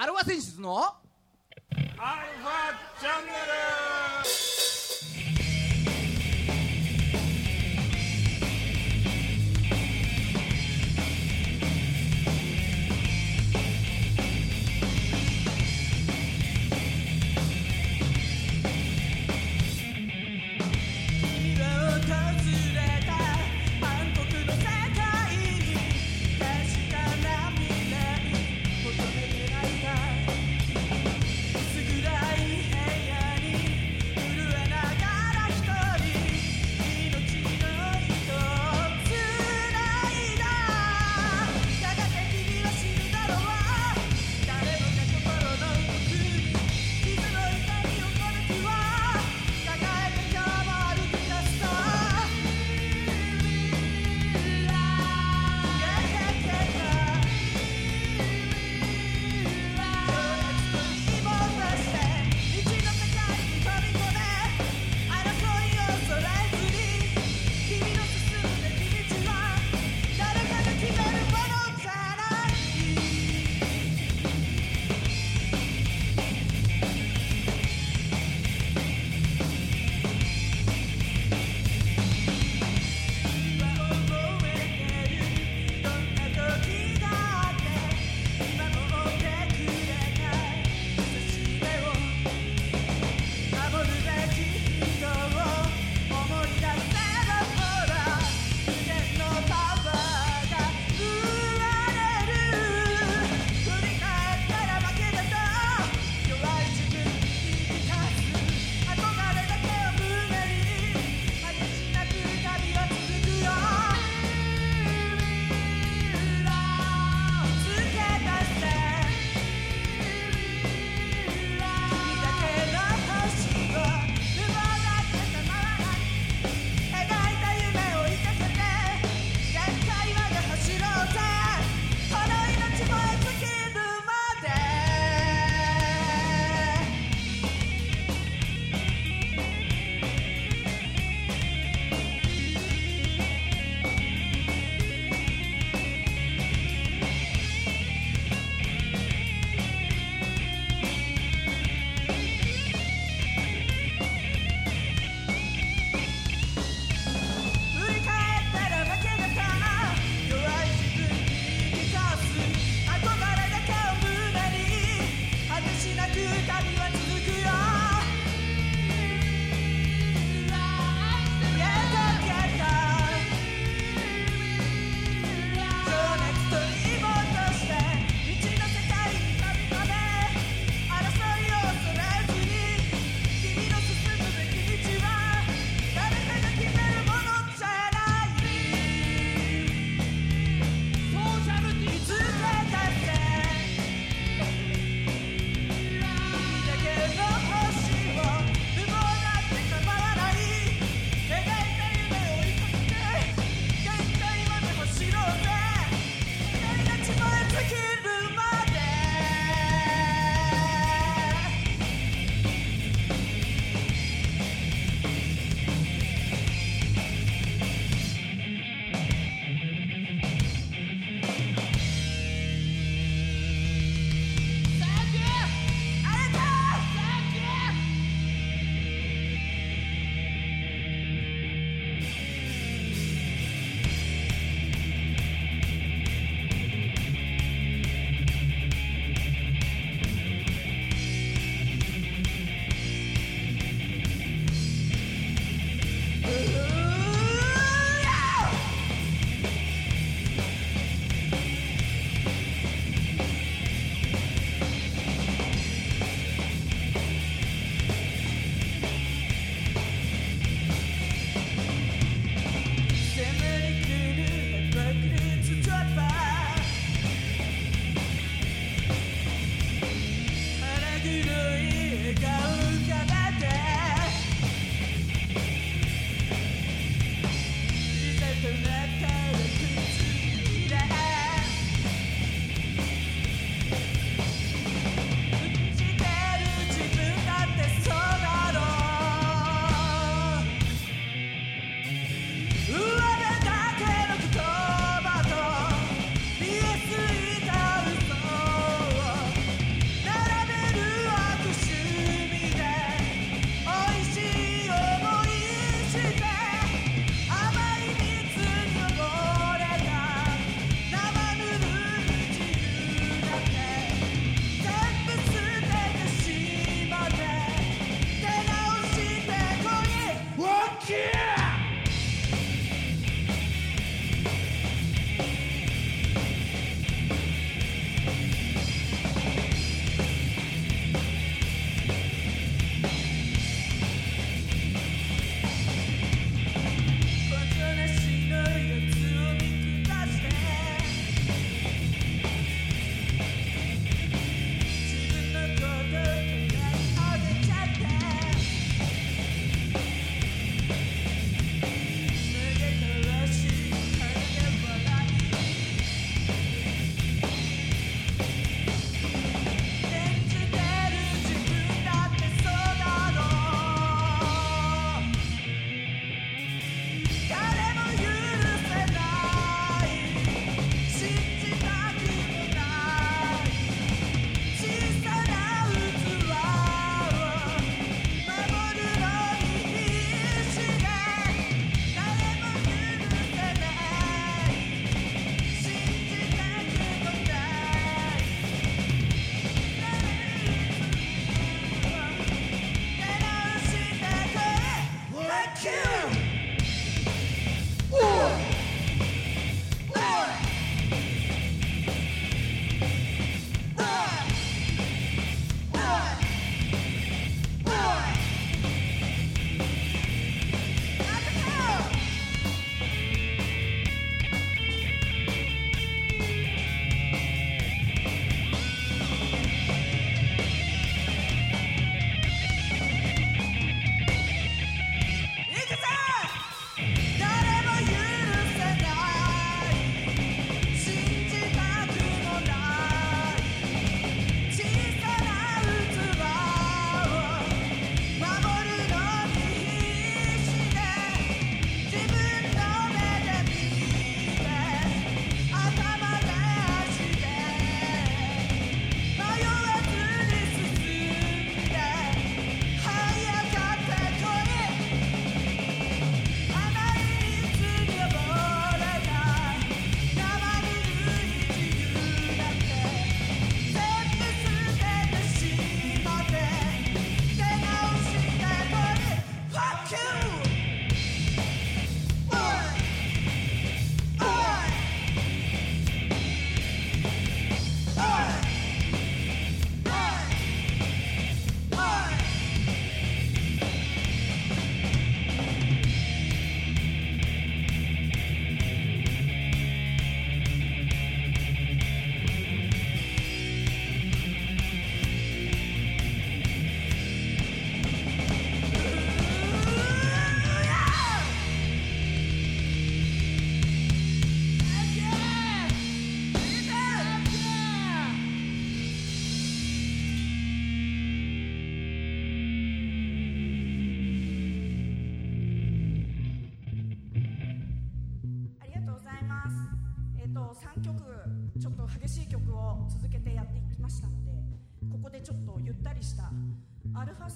アルファ選出のアルファチャンネル。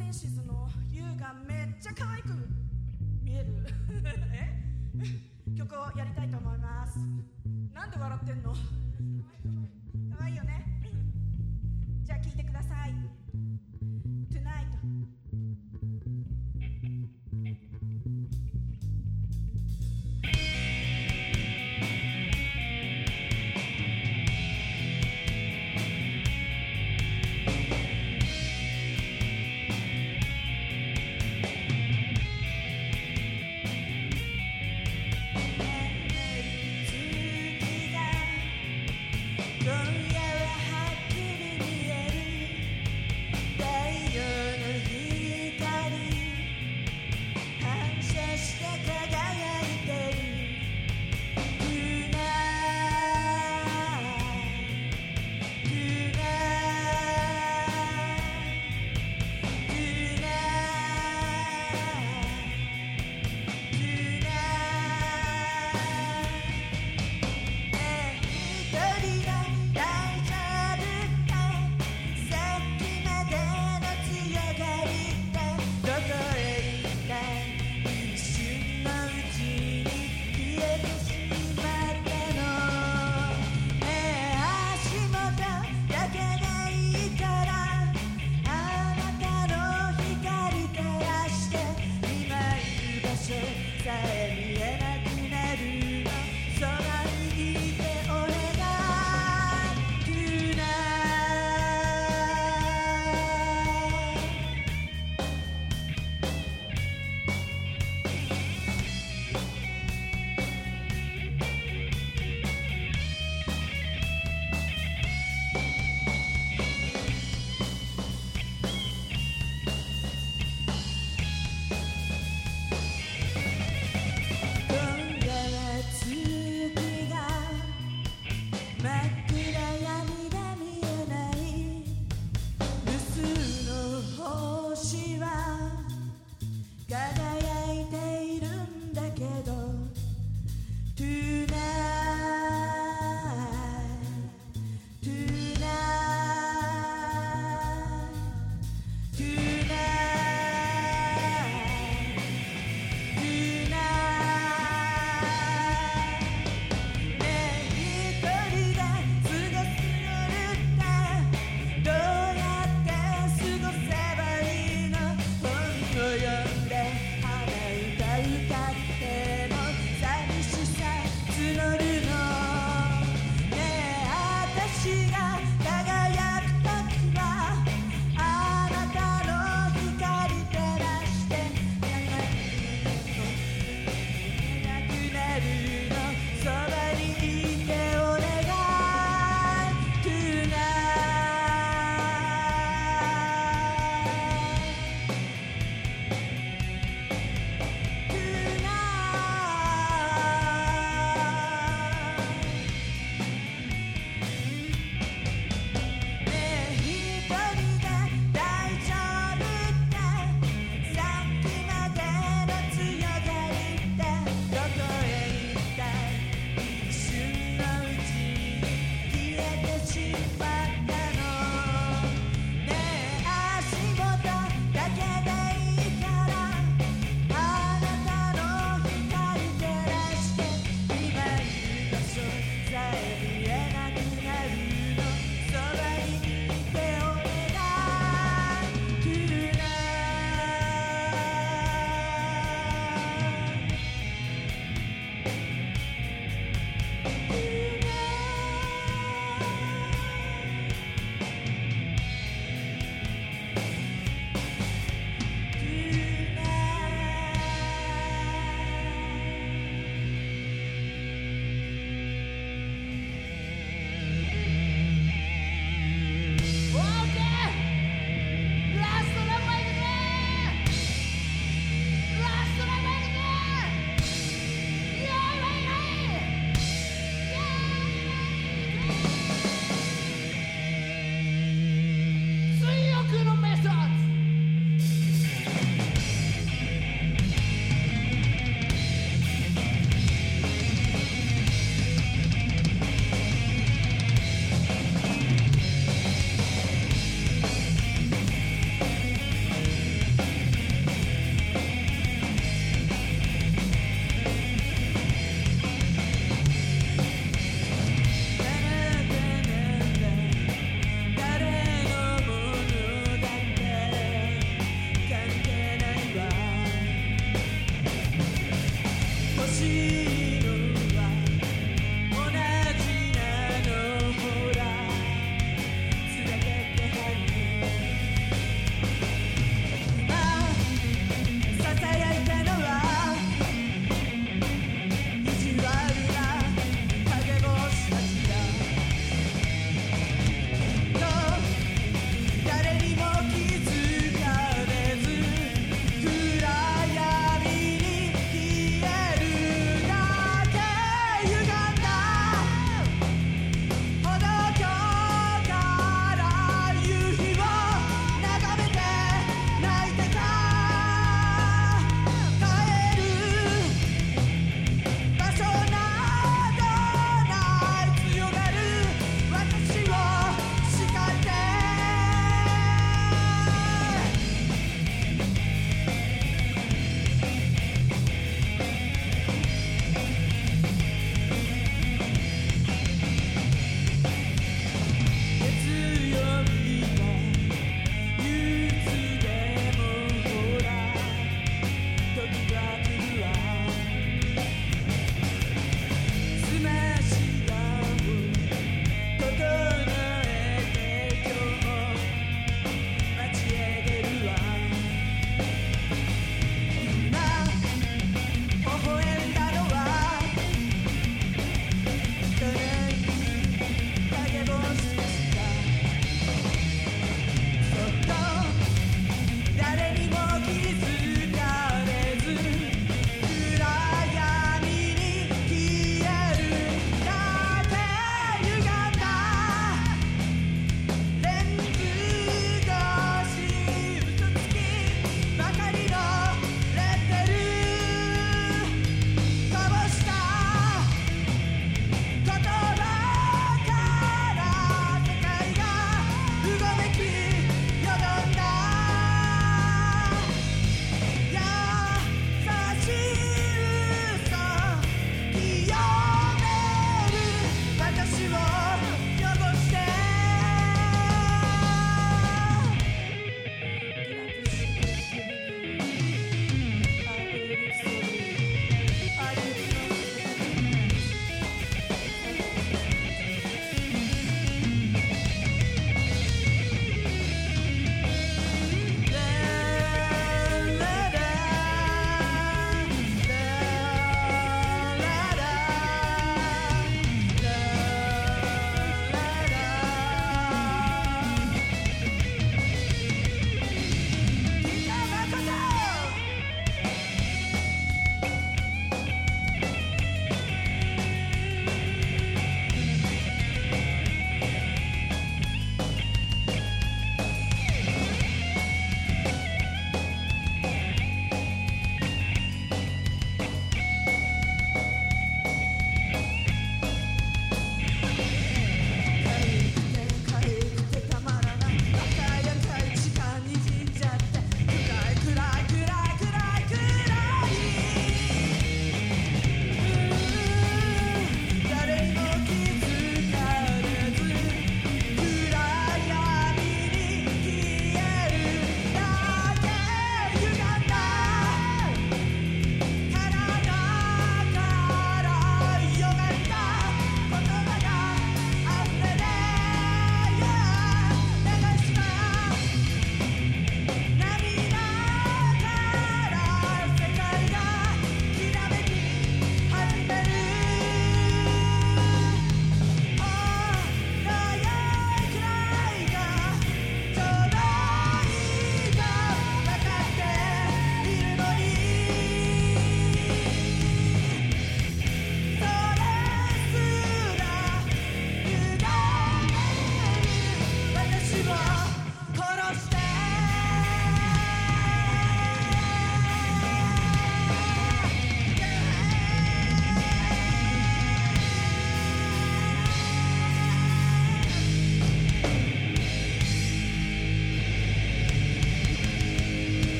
センシズの U がめっちゃ可愛く見える。え？曲をやりたいと思います。なんで笑ってんの？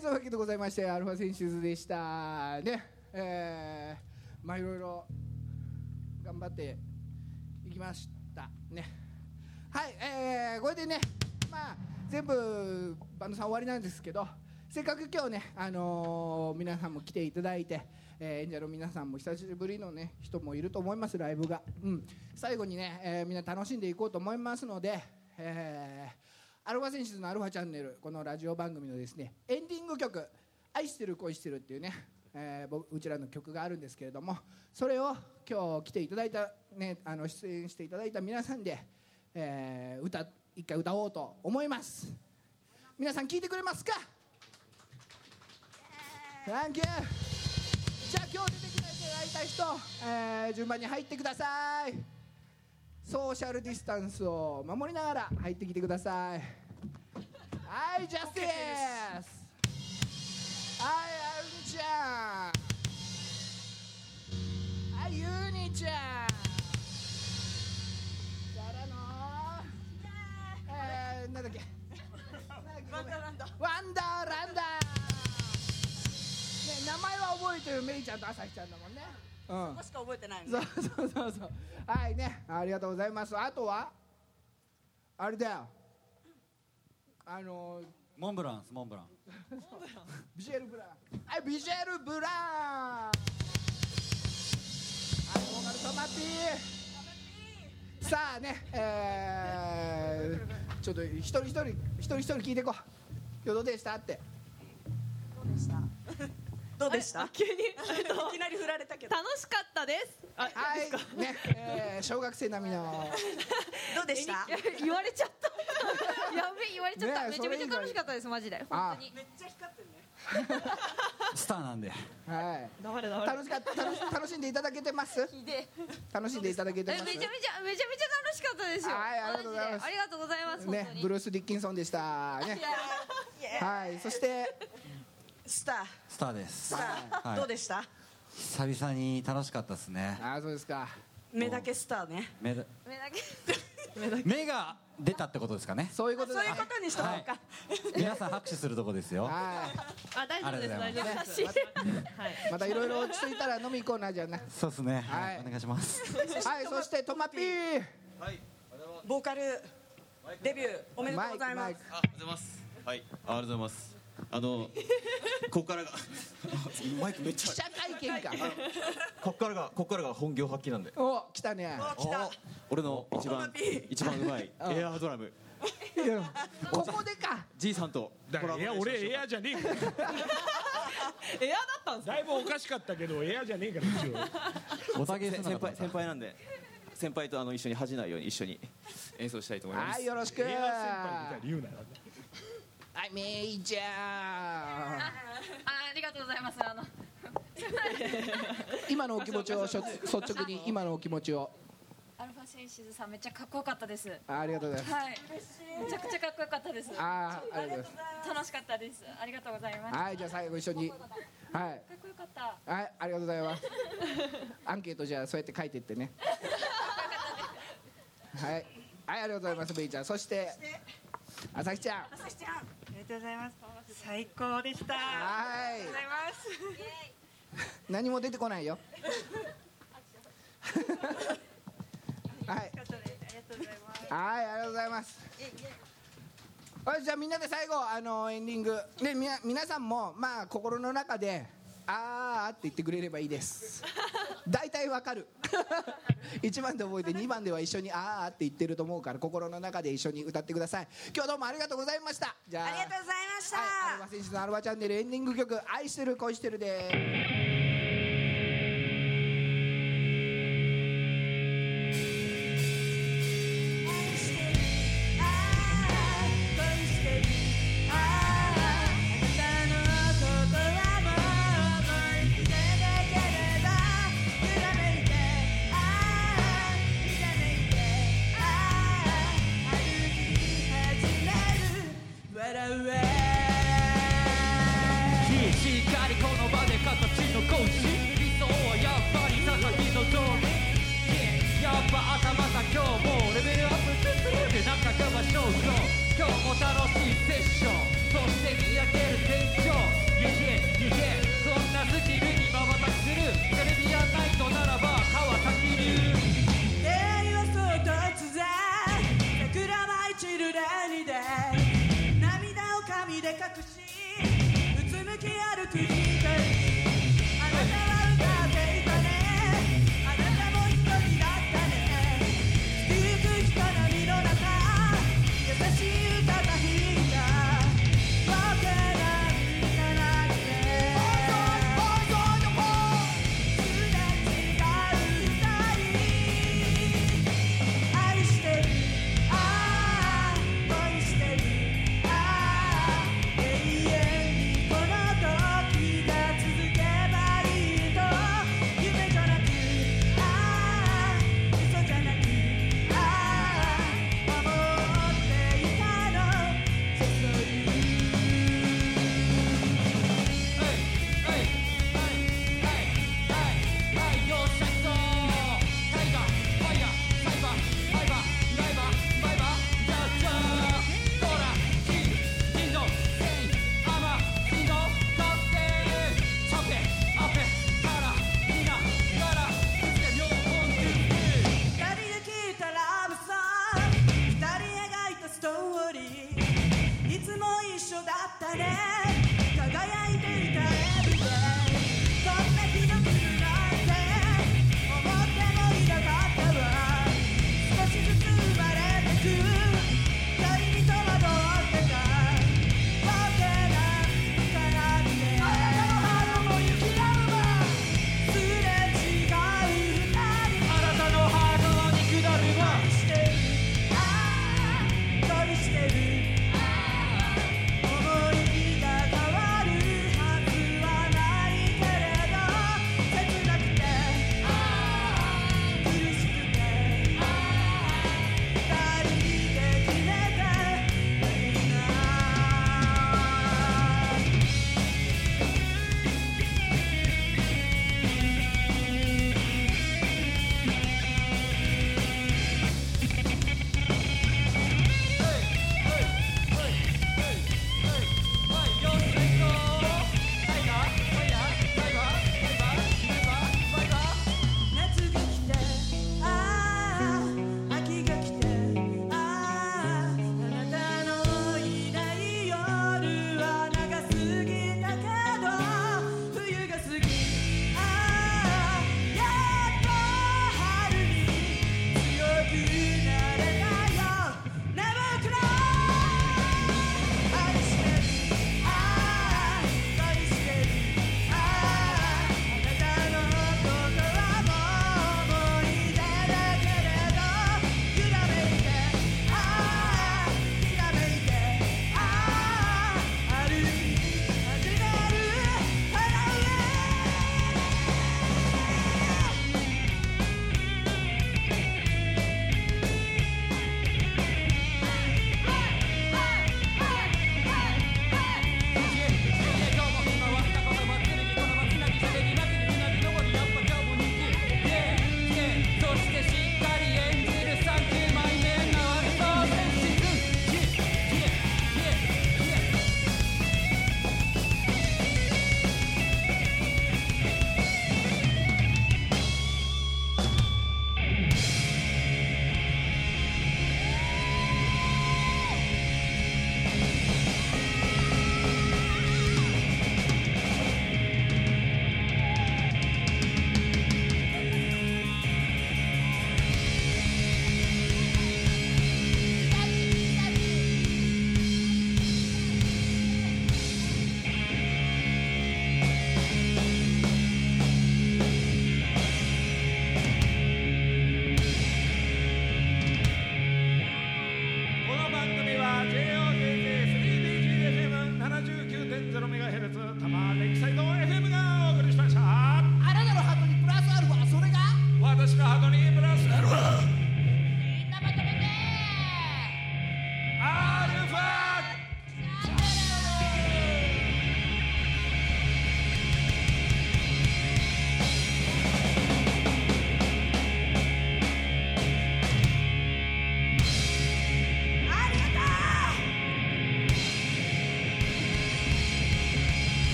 はい、そういうわけでございまして、アルファセンシズでした。ね、えー、まあいろいろ頑張っていきました。ね。はい、えー、これでね、まあ全部バンドさん終わりなんですけど、せっかく今日ね、あのー皆さんも来ていただいて、えー演者の皆さんも久しぶりのね人もいると思いますライブが。うん。最後にね、えーみんな楽しんでいこうと思いますので、えーアルファセンシズのアルファチャンネルこのラジオ番組のですねエンディング曲「愛してる恋してる」っていうね、えー僕うちらの曲があるんですけれどもそれを今日来ていただいた、ね、あの出演していただいた皆さんで、えー歌一回歌おうと思います。皆さん聞いてくれますか？Thank you. じゃあ今日出てきていただいた人、えー順番に入ってください。ソーシャルディスタンスを守りながら入ってきてください。はいジャスティス。はいあるんちゃん。はいゆうにちゃん。からの？えー、なんだっけ？ワンダーランドワンダーランダー。ね名前は覚えてるメイちゃんと朝日ちゃんだもんね。うん。そこしか覚えてないの。そうそうそうそう。はいねありがとうございます。あとは？あれだよあのモンブランスモンブラン。ビジュエルブラン。はいビジュエルブラン。はいボーカルトマティさあねえー、ちょっと一人一人一人一人聞いていこう。今日どうでしたってどうでした？急に いきなり振られたけど。楽しかったです。あはい。ね、えー、小学生並みの。どうでした？言われちゃった。やべえ言われちゃった、ねえめちゃめちゃ楽しかったですマジで。あ。本当に。めっちゃ光ってるねスターなんで。はい。黙れ黙楽しかった。楽し楽しんでいただけてます？ひで楽しんでいただけてえます？めちゃめちゃめちゃめちゃ楽しかったですよ。はいありがとうございます。ありがとうございますねブルース・ディッキンソンでした。ね。はい。そしてスター。スターです。スター、はい。どうでした？久々に楽しかったですね。ああそうですか。目だけスターね。目だ目だけ。目が出たってことですかね。そういうことだそういうことにしとこうか、皆さん拍手するとこですよ。はい。あ大丈夫です大丈夫です。ねまたいろいろ落ち着いたら飲み行こうなじゃあな。そうですね。ははい。いお願いします。はいそしてトマピー。ボーカルデビューおめでとうございます。マイクあありがとうございます。はい、ありがとうございます。あの、ここからが、マイクめっち記者会見か。ここからが、ここからが本業発揮なんで。お来たね。お来た。俺の一番、一番うまい エアードラム、いやここでか。G さんと。だからいや俺エアじゃねえから。エアだったんですだいぶおかしかったけどエアじゃねえから一応。おたげす先輩、先輩なんで。先輩とあの一緒に恥じないように一緒に演奏したいと思います。はいよろしく。エア先輩みたいに言うなよはいメイちゃんあありがとうございます。あの今のお気持ちを率直に今のお気持ちを。アルファセンシズさんめっちゃかっこよかったです。あありがとうございます。はい。めちゃくちゃかっこよかったです。あーありがとうございま楽しかったです。ありがとうございます。すはいじゃあ最後一緒に。はい。かっこよかった。はいありがとうございます。アンケートじゃあそうやって書いてってね。はい。はいありがとうございますメイちゃん。そしてあさきちゃん。朝日ちゃんとうございます。最高でした。あはいりがとうございます。何も出てこないよ はいありがとうございます。はい、ありがとうございます。はい、じゃあみんなで最後あのエンディングでみな皆さんもまあ心の中であーって言ってくれればいいです。大体わかる。1番で覚えて2番では一緒にあーって言ってると思うから心の中で一緒に歌ってください。今日どうもありがとうございました。じゃあありがとうございました、はい、アルバ選手のアルバチャンネルエンディング曲愛してる恋してるです。で隠しうつむき歩く